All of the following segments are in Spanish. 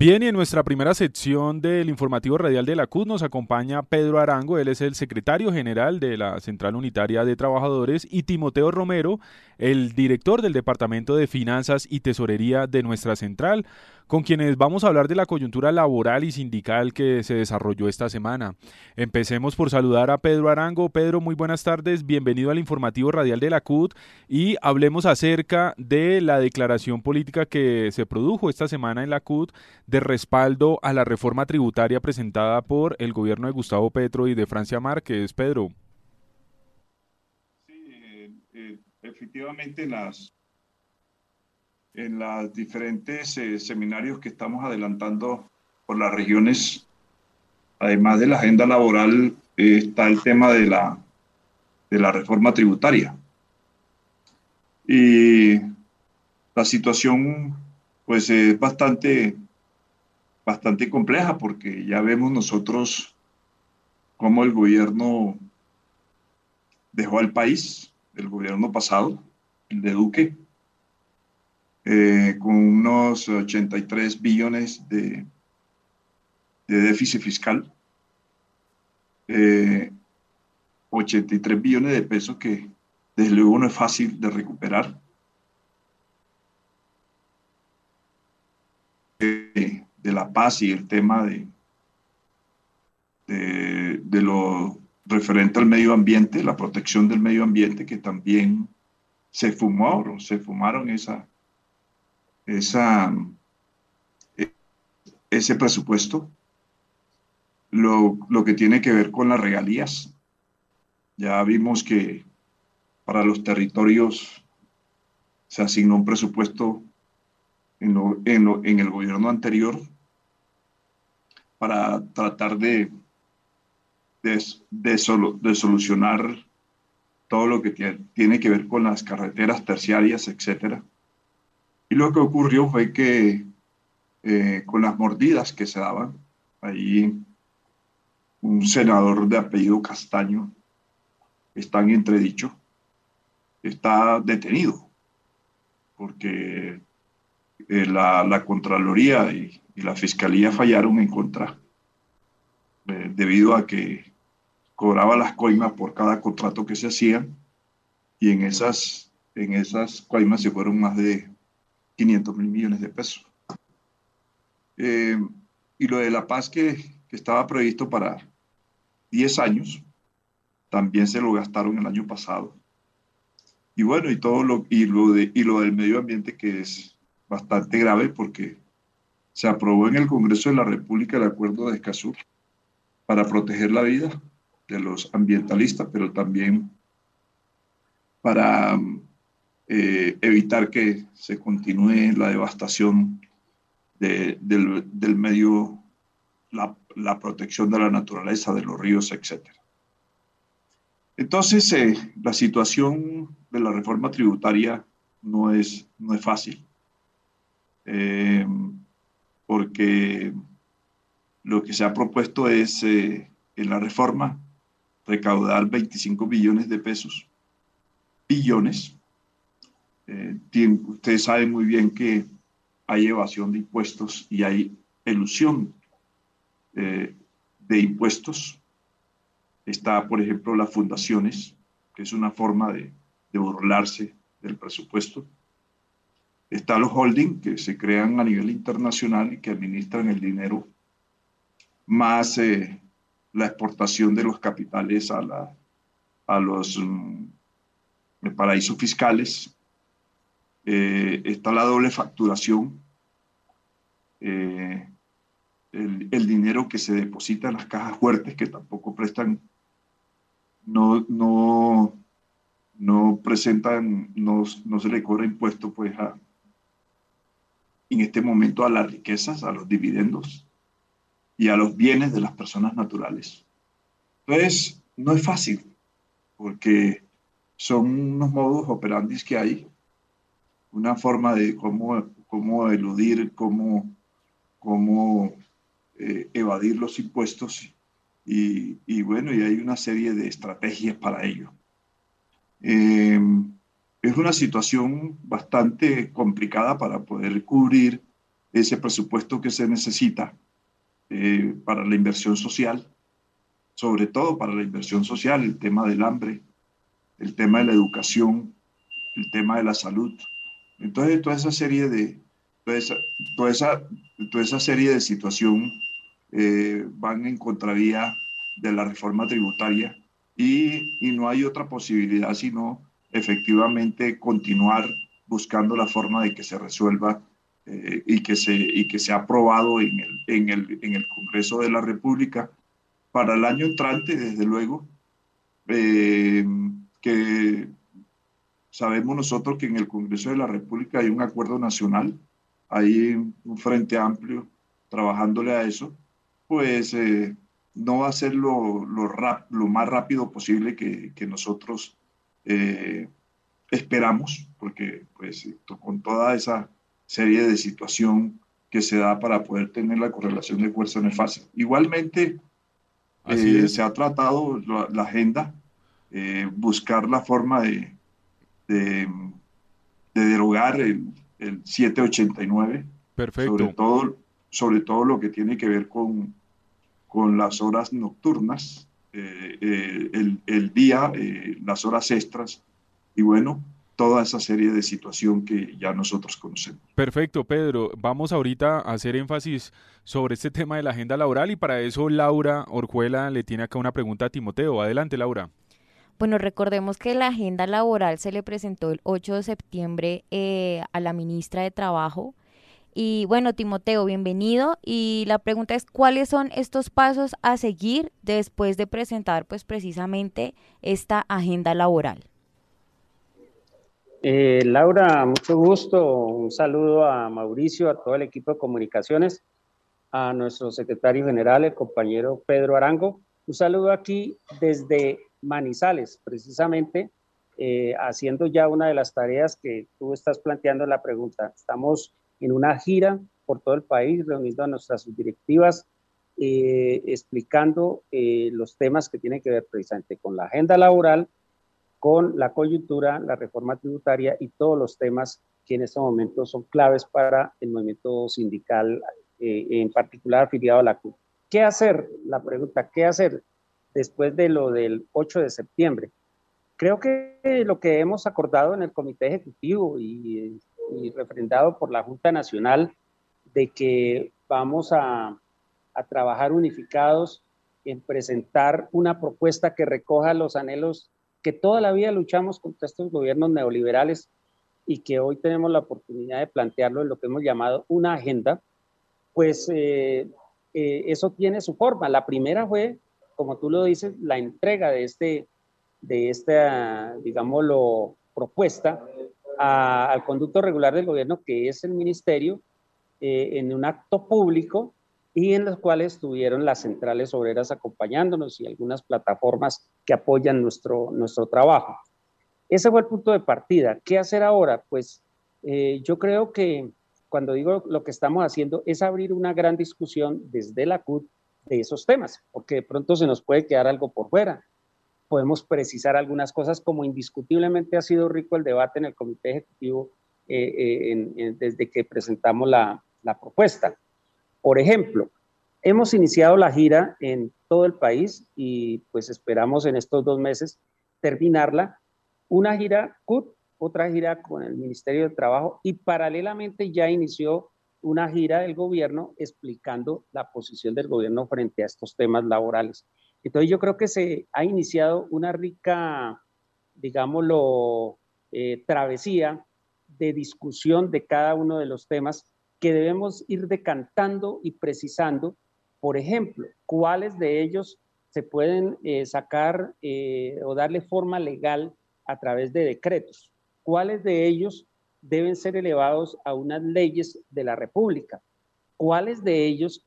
Bien, y en nuestra primera sección del informativo radial de la CUT nos acompaña Pedro Arango, él es el secretario general de la Central Unitaria de Trabajadores, y Timoteo Romero, el director del Departamento de Finanzas y Tesorería de nuestra central con quienes vamos a hablar de la coyuntura laboral y sindical que se desarrolló esta semana. Empecemos por saludar a Pedro Arango. Pedro, muy buenas tardes, bienvenido al informativo radial de la CUT y hablemos acerca de la declaración política que se produjo esta semana en la CUT de respaldo a la reforma tributaria presentada por el gobierno de Gustavo Petro y de Francia Márquez. Pedro. Sí, eh, eh, efectivamente las en los diferentes eh, seminarios que estamos adelantando por las regiones, además de la agenda laboral, eh, está el tema de la, de la reforma tributaria. Y la situación pues es bastante, bastante compleja porque ya vemos nosotros cómo el gobierno dejó al país, el gobierno pasado, el de Duque, eh, con unos 83 billones de, de déficit fiscal, 83 eh, billones de pesos que desde luego no es fácil de recuperar. Eh, de la paz y el tema de, de, de, lo referente al medio ambiente, la protección del medio ambiente, que también se fumaron, se fumaron esa, esa, ese presupuesto, lo, lo, que tiene que ver con las regalías. Ya vimos que para los territorios se asignó un presupuesto en, en, en el gobierno anterior para tratar de, solucionar todo lo que tiene que ver con las carreteras terciarias, etcétera y lo que ocurrió fue que eh, con las mordidas que se daban, ahí un senador de apellido Castaño, está en entredicho, está detenido, porque eh, la, Contraloría y, la Fiscalía fallaron en contra, eh, debido a que cobraba las coimas por cada contrato que se hacía, y en esas, en esas coimas se fueron más de 500 mil millones de pesos. Eh, y lo de la paz que, que, estaba previsto para 10 años, también se lo gastaron el año pasado. Y bueno, y todo lo, y lo, de, y lo del medio ambiente que es bastante grave porque se aprobó en el Congreso de la República el acuerdo de Escazú para proteger la vida de los ambientalistas, pero también para eh, evitar que se continúe la devastación de, del, medio, la, la, protección de la naturaleza, de los ríos, etc. Entonces, eh, la situación de la reforma tributaria no es, no es fácil, eh, porque lo que se ha propuesto es en la reforma recaudar 25 billones de pesos, billones, eh, ustedes saben muy bien que hay evasión de impuestos y hay elusión eh, de impuestos. Está, por ejemplo, las fundaciones, que es una forma de, burlarse del presupuesto. Está los holding, que se crean a nivel internacional y que administran el dinero, más eh, la exportación de los capitales a, la, a los mm, paraísos fiscales eh, está la doble facturación, eh, el, dinero que se deposita en las cajas fuertes que tampoco prestan, no, no, no presentan, no, no se le cobra impuesto pues a, en este momento a las riquezas, a los dividendos y a los bienes de las personas naturales. Entonces, no es fácil, porque son unos modos operandis que hay una forma de cómo, cómo eludir, cómo, cómo eh, evadir los impuestos y, bueno, y hay una serie de estrategias para ello. Em, es una situación bastante complicada para poder cubrir ese presupuesto que se necesita eh, para la inversión social, sobre todo para la inversión social, el tema del hambre, el tema de la educación, el tema de la salud. Entonces, toda esa serie de, toda esa, toda esa, toda esa serie de situación eh, van en contravía de la reforma tributaria y, y, no hay otra posibilidad sino efectivamente continuar buscando la forma de que se resuelva eh, y, que se, y que sea aprobado en el, en, el, en el Congreso de la República para el año entrante, desde luego, eh, que sabemos nosotros que en el Congreso de la República hay un acuerdo nacional, hay un frente amplio trabajándole a eso, pues eh, no va a ser lo, lo, rap, lo más rápido posible que, que nosotros eh, esperamos, porque pues con toda esa serie de situación que se da para poder tener la correlación de fuerza no es fácil. Igualmente, eh, se ha tratado la, la agenda, eh, buscar la forma de, de, de derogar el, el, 789. Perfecto. Sobre todo, sobre todo lo que tiene que ver con, con las horas nocturnas, eh, eh, el, el, día, eh, las horas extras y bueno, toda esa serie de situación que ya nosotros conocemos. Perfecto, Pedro. Vamos ahorita a hacer énfasis sobre este tema de la agenda laboral y para eso Laura Orjuela le tiene acá una pregunta a Timoteo. Adelante, Laura. Bueno, recordemos que la agenda laboral se le presentó el 8 de septiembre eh, a la ministra de Trabajo y bueno, Timoteo, bienvenido. Y la pregunta es, ¿cuáles son estos pasos a seguir después de presentar pues precisamente esta agenda laboral? Eh, Laura, mucho gusto. Un saludo a Mauricio, a todo el equipo de comunicaciones, a nuestro secretario general, el compañero Pedro Arango. Un saludo aquí desde Manizales, precisamente, eh, haciendo ya una de las tareas que tú estás planteando en la pregunta. Estamos en una gira por todo el país, reuniendo a nuestras directivas, eh, explicando eh, los temas que tienen que ver precisamente con la agenda laboral, con la coyuntura, la reforma tributaria y todos los temas que en este momento son claves para el movimiento sindical, en particular afiliado a la CUT. ¿Qué hacer? La pregunta, ¿qué hacer después de lo del 8 de septiembre? Creo que lo que hemos acordado en el Comité Ejecutivo y refrendado por la Junta Nacional de que vamos a, a trabajar unificados en presentar una propuesta que recoja los anhelos que toda la vida luchamos contra estos gobiernos neoliberales y que hoy tenemos la oportunidad de plantearlo en lo que hemos llamado una agenda, pues eh, eh, eso tiene su forma. La primera fue, como tú lo dices, la entrega de, este, de esta, digámoslo, propuesta al conducto regular del gobierno, que es el ministerio, eh, en un acto público y en los cuales estuvieron las centrales obreras acompañándonos y algunas plataformas que apoyan nuestro, nuestro trabajo. Ese fue el punto de partida. ¿Qué hacer ahora? Pues eh, yo creo que cuando digo lo que estamos haciendo es abrir una gran discusión desde la CUT de esos temas, porque de pronto se nos puede quedar algo por fuera podemos precisar algunas cosas, como indiscutiblemente ha sido rico el debate en el Comité Ejecutivo eh, eh, desde que presentamos la, la propuesta. Por ejemplo, hemos iniciado la gira en todo el país y pues esperamos en estos dos meses terminarla. Una gira CUT, otra gira con el Ministerio de Trabajo y paralelamente ya inició una gira del gobierno explicando la posición del gobierno frente a estos temas laborales. Entonces yo creo que se ha iniciado una rica, digámoslo, eh, travesía de discusión de cada uno de los temas que debemos ir decantando y precisando. Por ejemplo, cuáles de ellos se pueden eh, sacar eh, o darle forma legal a través de decretos. ¿Cuáles de ellos deben ser elevados a unas leyes de la República? ¿Cuáles de ellos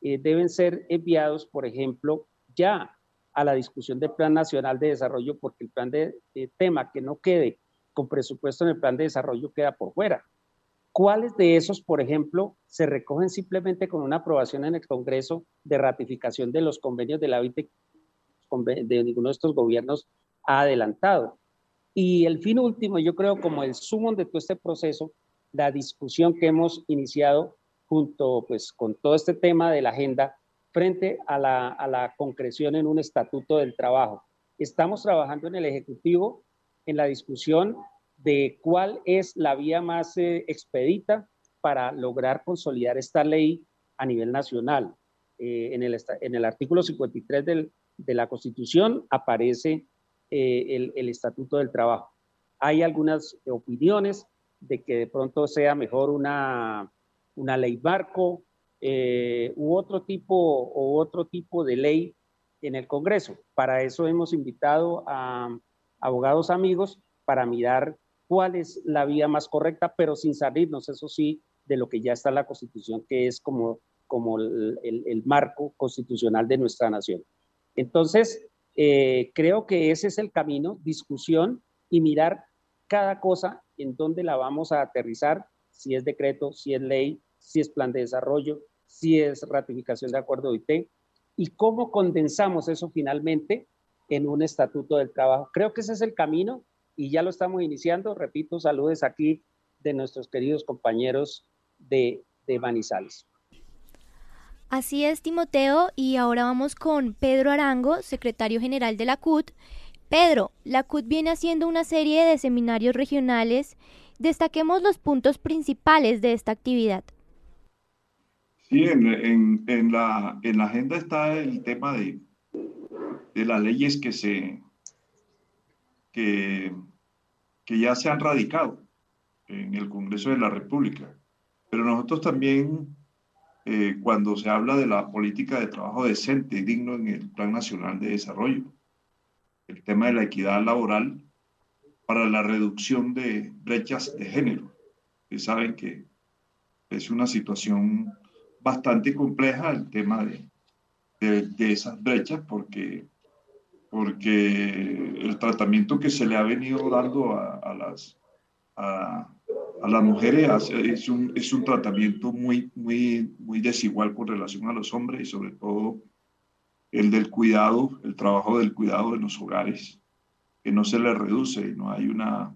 deben ser enviados, por ejemplo, ya a la discusión del Plan Nacional de Desarrollo, porque el plan de, tema que no quede con presupuesto en el plan de desarrollo queda por fuera. ¿Cuáles de esos, por ejemplo, se recogen simplemente con una aprobación en el Congreso de ratificación de los convenios de la OIT de ninguno de estos gobiernos ha adelantado? Y el fin último, yo creo, como el sumo de todo este proceso, la discusión que hemos iniciado junto pues con todo este tema de la agenda frente a la, a la concreción en un estatuto del trabajo. Estamos trabajando en el Ejecutivo en la discusión de cuál es la vía más eh, expedita para lograr consolidar esta ley a nivel nacional. Eh, en, el, en, el, artículo 53 del, de la Constitución aparece eh, el, Estatuto del Trabajo. Hay algunas opiniones de que de pronto sea mejor una, una ley barco u otro tipo u otro tipo de ley en el Congreso. Para eso hemos invitado a abogados amigos para mirar cuál es la vía más correcta, pero sin salirnos, eso sí, de lo que ya está en la Constitución, que es como, como el, el, marco constitucional de nuestra nación. Entonces, eh, creo que ese es el camino, discusión y mirar cada cosa en dónde la vamos a aterrizar, si es decreto, si es ley, si es plan de desarrollo, si es ratificación de acuerdo de IT, y cómo condensamos eso finalmente en un estatuto del trabajo. Creo que ese es el camino y ya lo estamos iniciando. Repito, saludes aquí de nuestros queridos compañeros de, de Manizales. Así es, Timoteo, y ahora vamos con Pedro Arango, secretario general de la CUT. Pedro, la CUT viene haciendo una serie de seminarios regionales. Destaquemos los puntos principales de esta actividad. Sí, en, la, en la agenda está el tema de, las leyes que se que ya se han radicado en el Congreso de la República. Pero nosotros también, eh, cuando se habla de la política de trabajo decente y digno en el Plan Nacional de Desarrollo, el tema de la equidad laboral para la reducción de brechas de género. Ustedes saben que es una situación bastante compleja el tema de, de, esas brechas porque, porque el tratamiento que se le ha venido dando a, las, a, a, las mujeres es un, es un tratamiento muy, muy, muy desigual con relación a los hombres y sobre todo el del cuidado, el trabajo del cuidado en los hogares, que no se le reduce no hay una,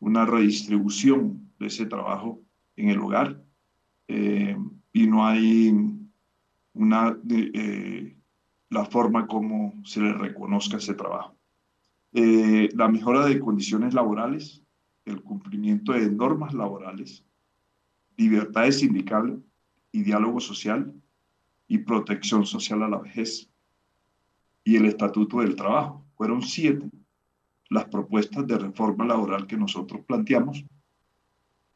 una redistribución de ese trabajo en el hogar. Eh, y no hay una, eh, la forma como se le reconozca ese trabajo. Eh, la mejora de condiciones laborales, el cumplimiento de normas laborales, libertades sindicales y diálogo social y protección social a la vejez. Y el Estatuto del Trabajo. Fueron siete las propuestas de reforma laboral que nosotros planteamos.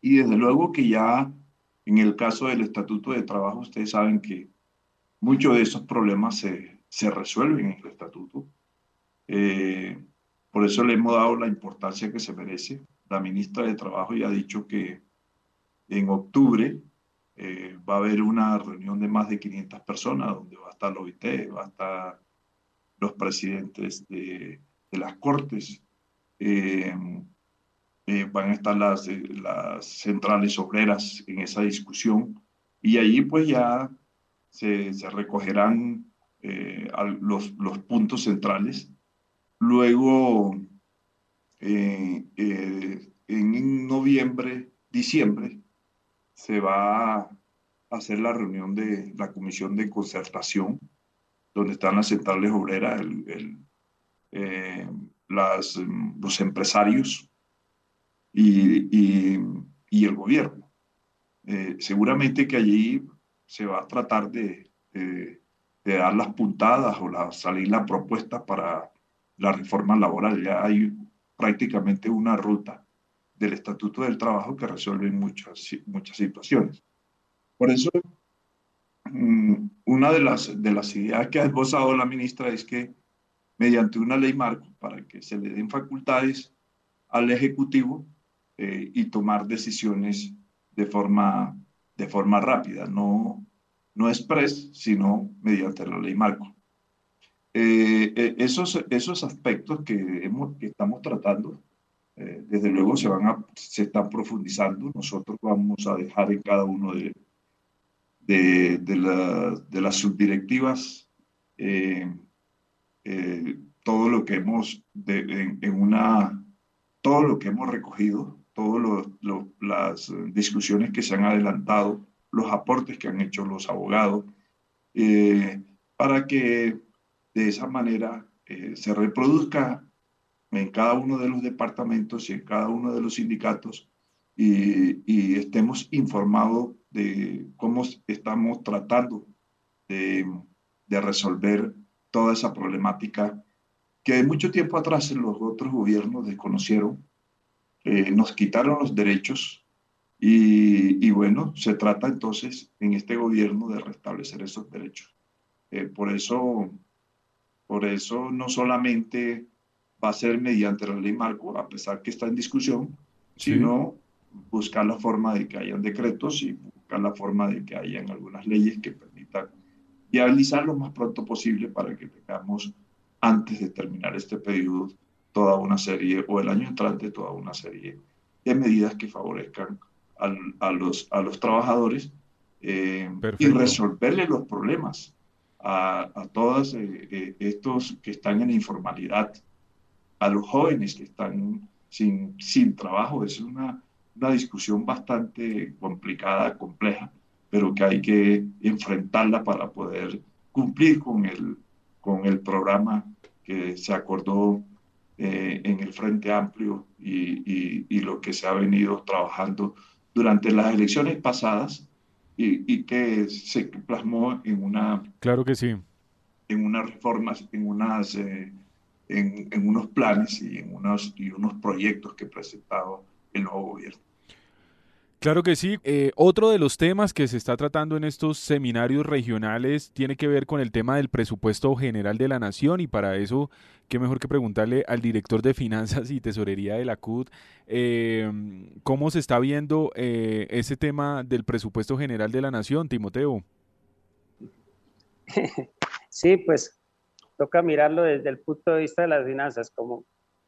Y desde luego que ya en el caso del Estatuto de Trabajo, ustedes saben que muchos de esos problemas se, se resuelven en el Estatuto. Eh, por eso le hemos dado la importancia que se merece. La ministra de Trabajo ya ha dicho que en octubre eh, va a haber una reunión de más de 500 personas donde va a estar la OIT, va a estar los presidentes de, las cortes, eh, eh, van a estar las, eh, las centrales obreras en esa discusión y allí pues ya se, se recogerán los, los, puntos centrales. Luego, en noviembre, diciembre, se va a hacer la reunión de la comisión de concertación, donde están las centrales obreras, el, las, los empresarios, y, el gobierno. Eh, seguramente que allí se va a tratar de, de, dar las puntadas o la, salir la propuesta para la reforma laboral. Ya hay prácticamente una ruta del Estatuto del Trabajo que resuelve muchas, muchas situaciones. Por eso, mm, una de las, de las ideas que ha esbozado la ministra es que mediante una ley marco, para que se le den facultades al Ejecutivo, eh, y tomar decisiones de forma, de forma rápida, no, no express, sino mediante la ley marco. Eh, eh, esos, esos aspectos que, hemos, que estamos tratando, desde luego se, van a, se están profundizando. Nosotros vamos a dejar en cada uno de, de, de, la, de las subdirectivas todo lo que hemos, en, en, una, todo lo que hemos recogido todas las discusiones que se han adelantado los aportes que han hecho los abogados, eh, para que de esa manera eh, se reproduzca en cada uno de los departamentos y en cada uno de los sindicatos y, estemos informados de cómo estamos tratando de, resolver toda esa problemática que de mucho tiempo atrás los otros gobiernos desconocieron, eh, nos quitaron los derechos y, bueno, se trata entonces en este gobierno de restablecer esos derechos. Eh, por eso, por eso no solamente va a ser mediante la ley marco, a pesar que está en discusión, sino buscar la forma de que hayan decretos y buscar la forma de que hayan algunas leyes que permitan viabilizar lo más pronto posible para que tengamos, antes de terminar este periodo, toda una serie, o el año entrante, toda una serie de medidas que favorezcan a, los, a los trabajadores eh, y resolverle los problemas a, a todos eh, eh, estos que están en informalidad, a los jóvenes que están sin, sin trabajo. Es una, una discusión bastante complicada, compleja, pero que hay que enfrentarla para poder cumplir con el, con el programa que se acordó en el Frente Amplio y, y, y, lo que se ha venido trabajando durante las elecciones pasadas y, que se plasmó en una... Claro que sí. En unas reformas, en, unas, eh, en, en, unos planes y en unos, y unos proyectos que presentaba el nuevo gobierno. Claro que sí. Eh, otro de los temas que se está tratando en estos seminarios regionales tiene que ver con el tema del presupuesto general de la nación y para eso, qué mejor que preguntarle al director de finanzas y tesorería de la CUT eh, cómo se está viendo eh, ese tema del presupuesto general de la nación, Timoteo. Sí, pues toca mirarlo desde el punto de vista de las finanzas. Como,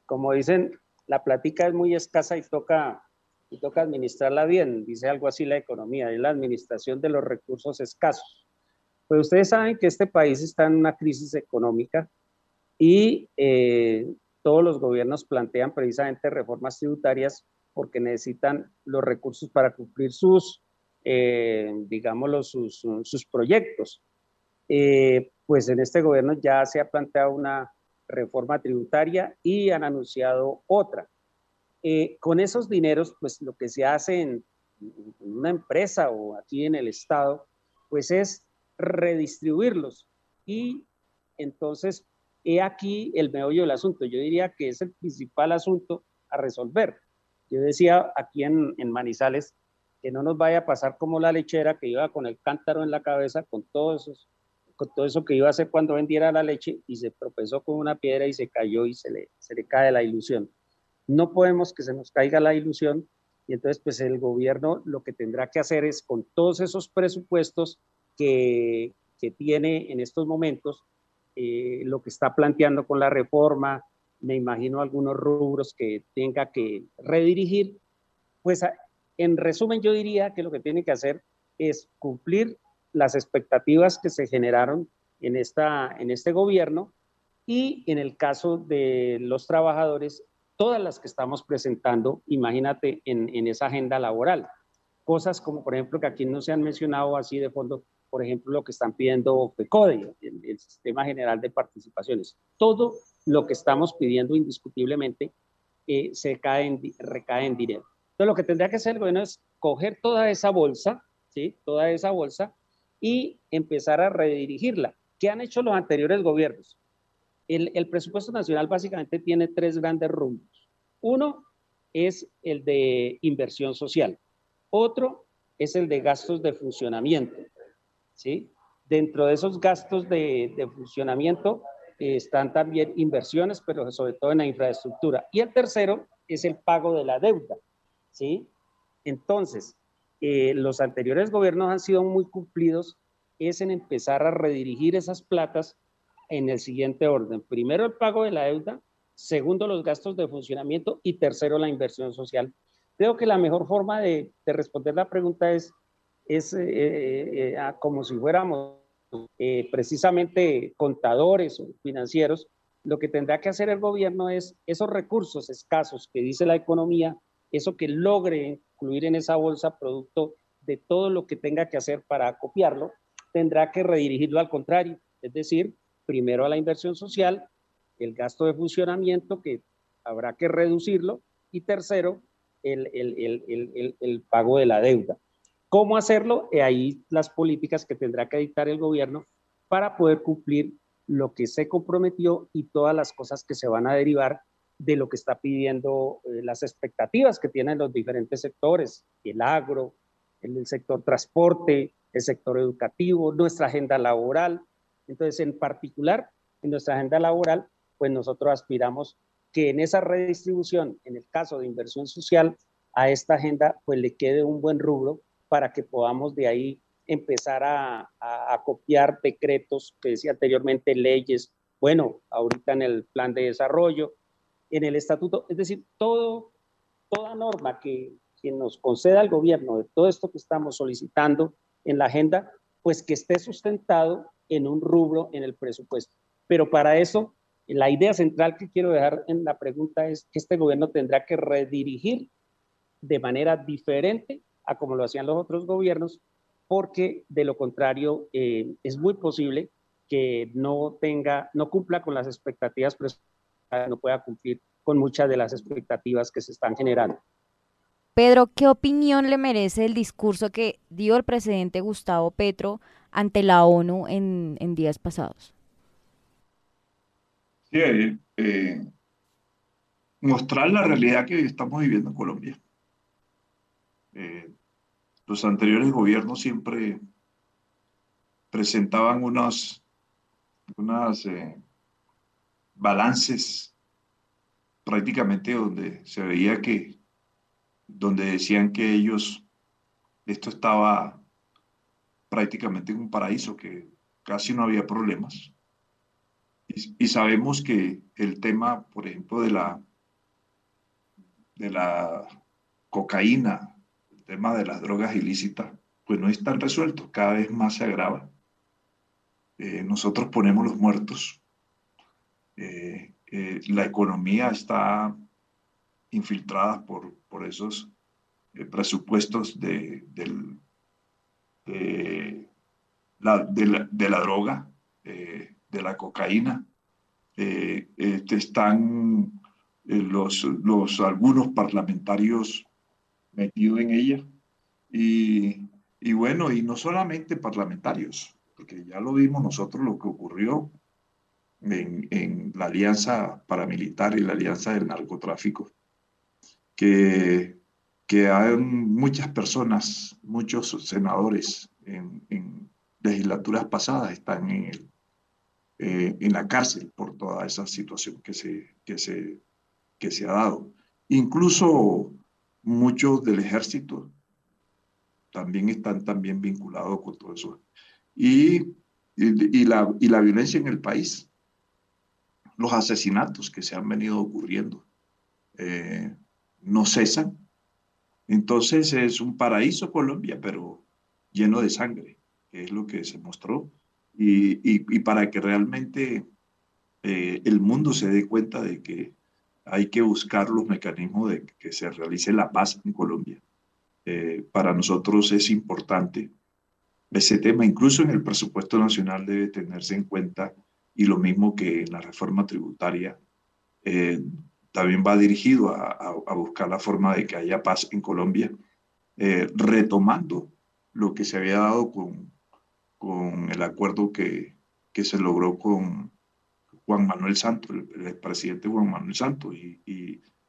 como dicen, la plática es muy escasa y toca y toca administrarla bien, dice algo así la economía, es la administración de los recursos escasos. Pues ustedes saben que este país está en una crisis económica y eh, todos los gobiernos plantean precisamente reformas tributarias porque necesitan los recursos para cumplir sus, eh, digámoslo, sus, proyectos. Eh, pues en este gobierno ya se ha planteado una reforma tributaria y han anunciado otra. Eh, con esos dineros, pues lo que se hace en, una empresa o aquí en el Estado, pues es redistribuirlos. Y entonces, he aquí el meollo del asunto. Yo diría que es el principal asunto a resolver. Yo decía aquí en, en Manizales que no nos vaya a pasar como la lechera que iba con el cántaro en la cabeza, con todo, esos, todo eso que iba a hacer cuando vendiera la leche y se tropezó con una piedra y se cayó y se le, se le cae la ilusión. No podemos que se nos caiga la ilusión y entonces pues el gobierno lo que tendrá que hacer es con todos esos presupuestos que, tiene en estos momentos, eh, lo que está planteando con la reforma, me imagino algunos rubros que tenga que redirigir, pues en resumen yo diría que lo que tiene que hacer es cumplir las expectativas que se generaron en, esta, en este gobierno y en el caso de los trabajadores todas las que estamos presentando, imagínate, en, esa agenda laboral. Cosas como, por ejemplo, que aquí no se han mencionado así de fondo, por ejemplo, lo que están pidiendo FECODE, el, Sistema General de Participaciones. Todo lo que estamos pidiendo indiscutiblemente eh, se cae en, recae en dinero. Entonces, lo que tendría que hacer el gobierno es coger toda esa bolsa, ¿sí? Toda esa bolsa y empezar a redirigirla. ¿Qué han hecho los anteriores gobiernos? El, presupuesto nacional básicamente tiene tres grandes rumbos. Uno es el de inversión social. Otro es el de gastos de funcionamiento. ¿sí? Dentro de esos gastos de, funcionamiento eh, están también inversiones, pero sobre todo en la infraestructura. Y el tercero es el pago de la deuda. ¿sí? Entonces, eh, los anteriores gobiernos han sido muy cumplidos es en empezar a redirigir esas platas en el siguiente orden. Primero, el pago de la deuda. Segundo, los gastos de funcionamiento. Y tercero, la inversión social. Creo que la mejor forma de, responder la pregunta es, es eh, eh, eh, como si fuéramos precisamente contadores o financieros. Lo que tendrá que hacer el gobierno es esos recursos escasos que dice la economía, eso que logre incluir en esa bolsa producto de todo lo que tenga que hacer para copiarlo, tendrá que redirigirlo al contrario, es decir, primero a la inversión social, el gasto de funcionamiento que habrá que reducirlo y tercero, el, el, pago de la deuda. ¿Cómo hacerlo? Y ahí las políticas que tendrá que dictar el gobierno para poder cumplir lo que se comprometió y todas las cosas que se van a derivar de lo que está pidiendo eh, las expectativas que tienen los diferentes sectores, el agro, el, sector transporte, el sector educativo, nuestra agenda laboral. Entonces, en particular, en nuestra agenda laboral, pues nosotros aspiramos que en esa redistribución, en el caso de inversión social, a esta agenda pues le quede un buen rubro para que podamos de ahí empezar a, a, copiar decretos que decía anteriormente, leyes, bueno, ahorita en el plan de desarrollo, en el estatuto, es decir, todo, toda norma que, que nos conceda el gobierno de todo esto que estamos solicitando en la agenda, pues que esté sustentado en un rubro en el presupuesto. Pero para eso la idea central que quiero dejar en la pregunta es que este gobierno tendrá que redirigir de manera diferente a como lo hacían los otros gobiernos, porque de lo contrario eh, es muy posible que no tenga, no cumpla con las expectativas, no pueda cumplir con muchas de las expectativas que se están generando. Pedro, ¿qué opinión le merece el discurso que dio el presidente Gustavo Petro ante la ONU en días pasados? Eh, eh, mostrar la realidad que estamos viviendo en Colombia. Eh, los anteriores gobiernos siempre presentaban unos, unas balances prácticamente donde se veía que, donde decían que ellos, esto estaba prácticamente en un paraíso, que casi no había problemas. Y, sabemos que el tema, por ejemplo, de la, de la cocaína, el tema de las drogas ilícitas, pues no es tan resuelto, cada vez más se agrava. Eh, nosotros ponemos los muertos. Eh, eh, la economía está infiltrada por, por esos presupuestos de, la, de, la, droga de la cocaína. Eh, este, están eh, los, los, algunos parlamentarios metidos en ella. Y, y, bueno, y no solamente parlamentarios, porque ya lo vimos nosotros lo que ocurrió en, en la alianza paramilitar y la alianza del narcotráfico, que, que hay muchas personas, muchos senadores en, en legislaturas pasadas están eh, en la cárcel por toda esa situación que se, que se, que se ha dado. Incluso muchos del ejército también están también vinculados con todo eso. Y, y, la, y la violencia en el país, los asesinatos que se han venido ocurriendo, eh, no cesan. Entonces es un paraíso Colombia, pero lleno de sangre, que es lo que se mostró. Y, para que realmente eh, el mundo se dé cuenta de que hay que buscar los mecanismos de que se realice la paz en Colombia. Eh, para nosotros es importante. Ese tema, incluso en el presupuesto nacional debe tenerse en cuenta y lo mismo que en la reforma tributaria, eh, también va dirigido a, a, buscar la forma de que haya paz en Colombia, retomando lo que se había dado con, con el acuerdo que, que se logró con Juan Manuel Santos, el, presidente Juan Manuel Santos, y,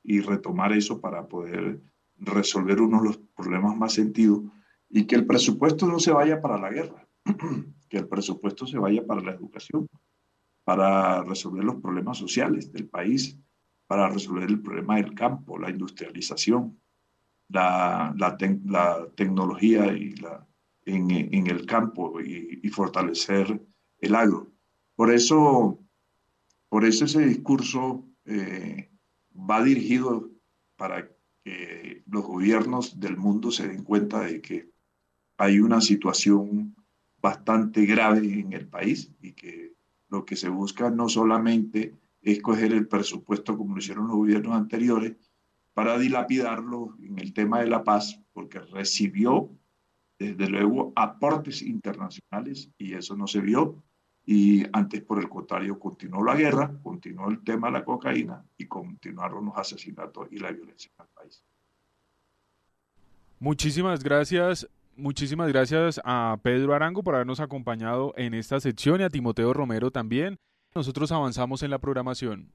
y, retomar eso para poder resolver uno de los problemas más sentidos y que el presupuesto no se vaya para la guerra, que el presupuesto se vaya para la educación, para resolver los problemas sociales del país, para resolver el problema del campo, la industrialización, la, tecnología y la, en, el campo y, fortalecer el agro. Por eso, por eso ese discurso eh, va dirigido para que los gobiernos del mundo se den cuenta de que hay una situación bastante grave en el país y que lo que se busca no solamente es coger el presupuesto como lo hicieron los gobiernos anteriores para dilapidarlo en el tema de la paz, porque recibió desde luego aportes internacionales y eso no se vio. Y antes, por el contrario, continuó la guerra, continuó el tema de la cocaína y continuaron los asesinatos y la violencia en el país. Muchísimas gracias. Muchísimas gracias a Pedro Arango por habernos acompañado en esta sección y a Timoteo Romero también. Nosotros avanzamos en la programación.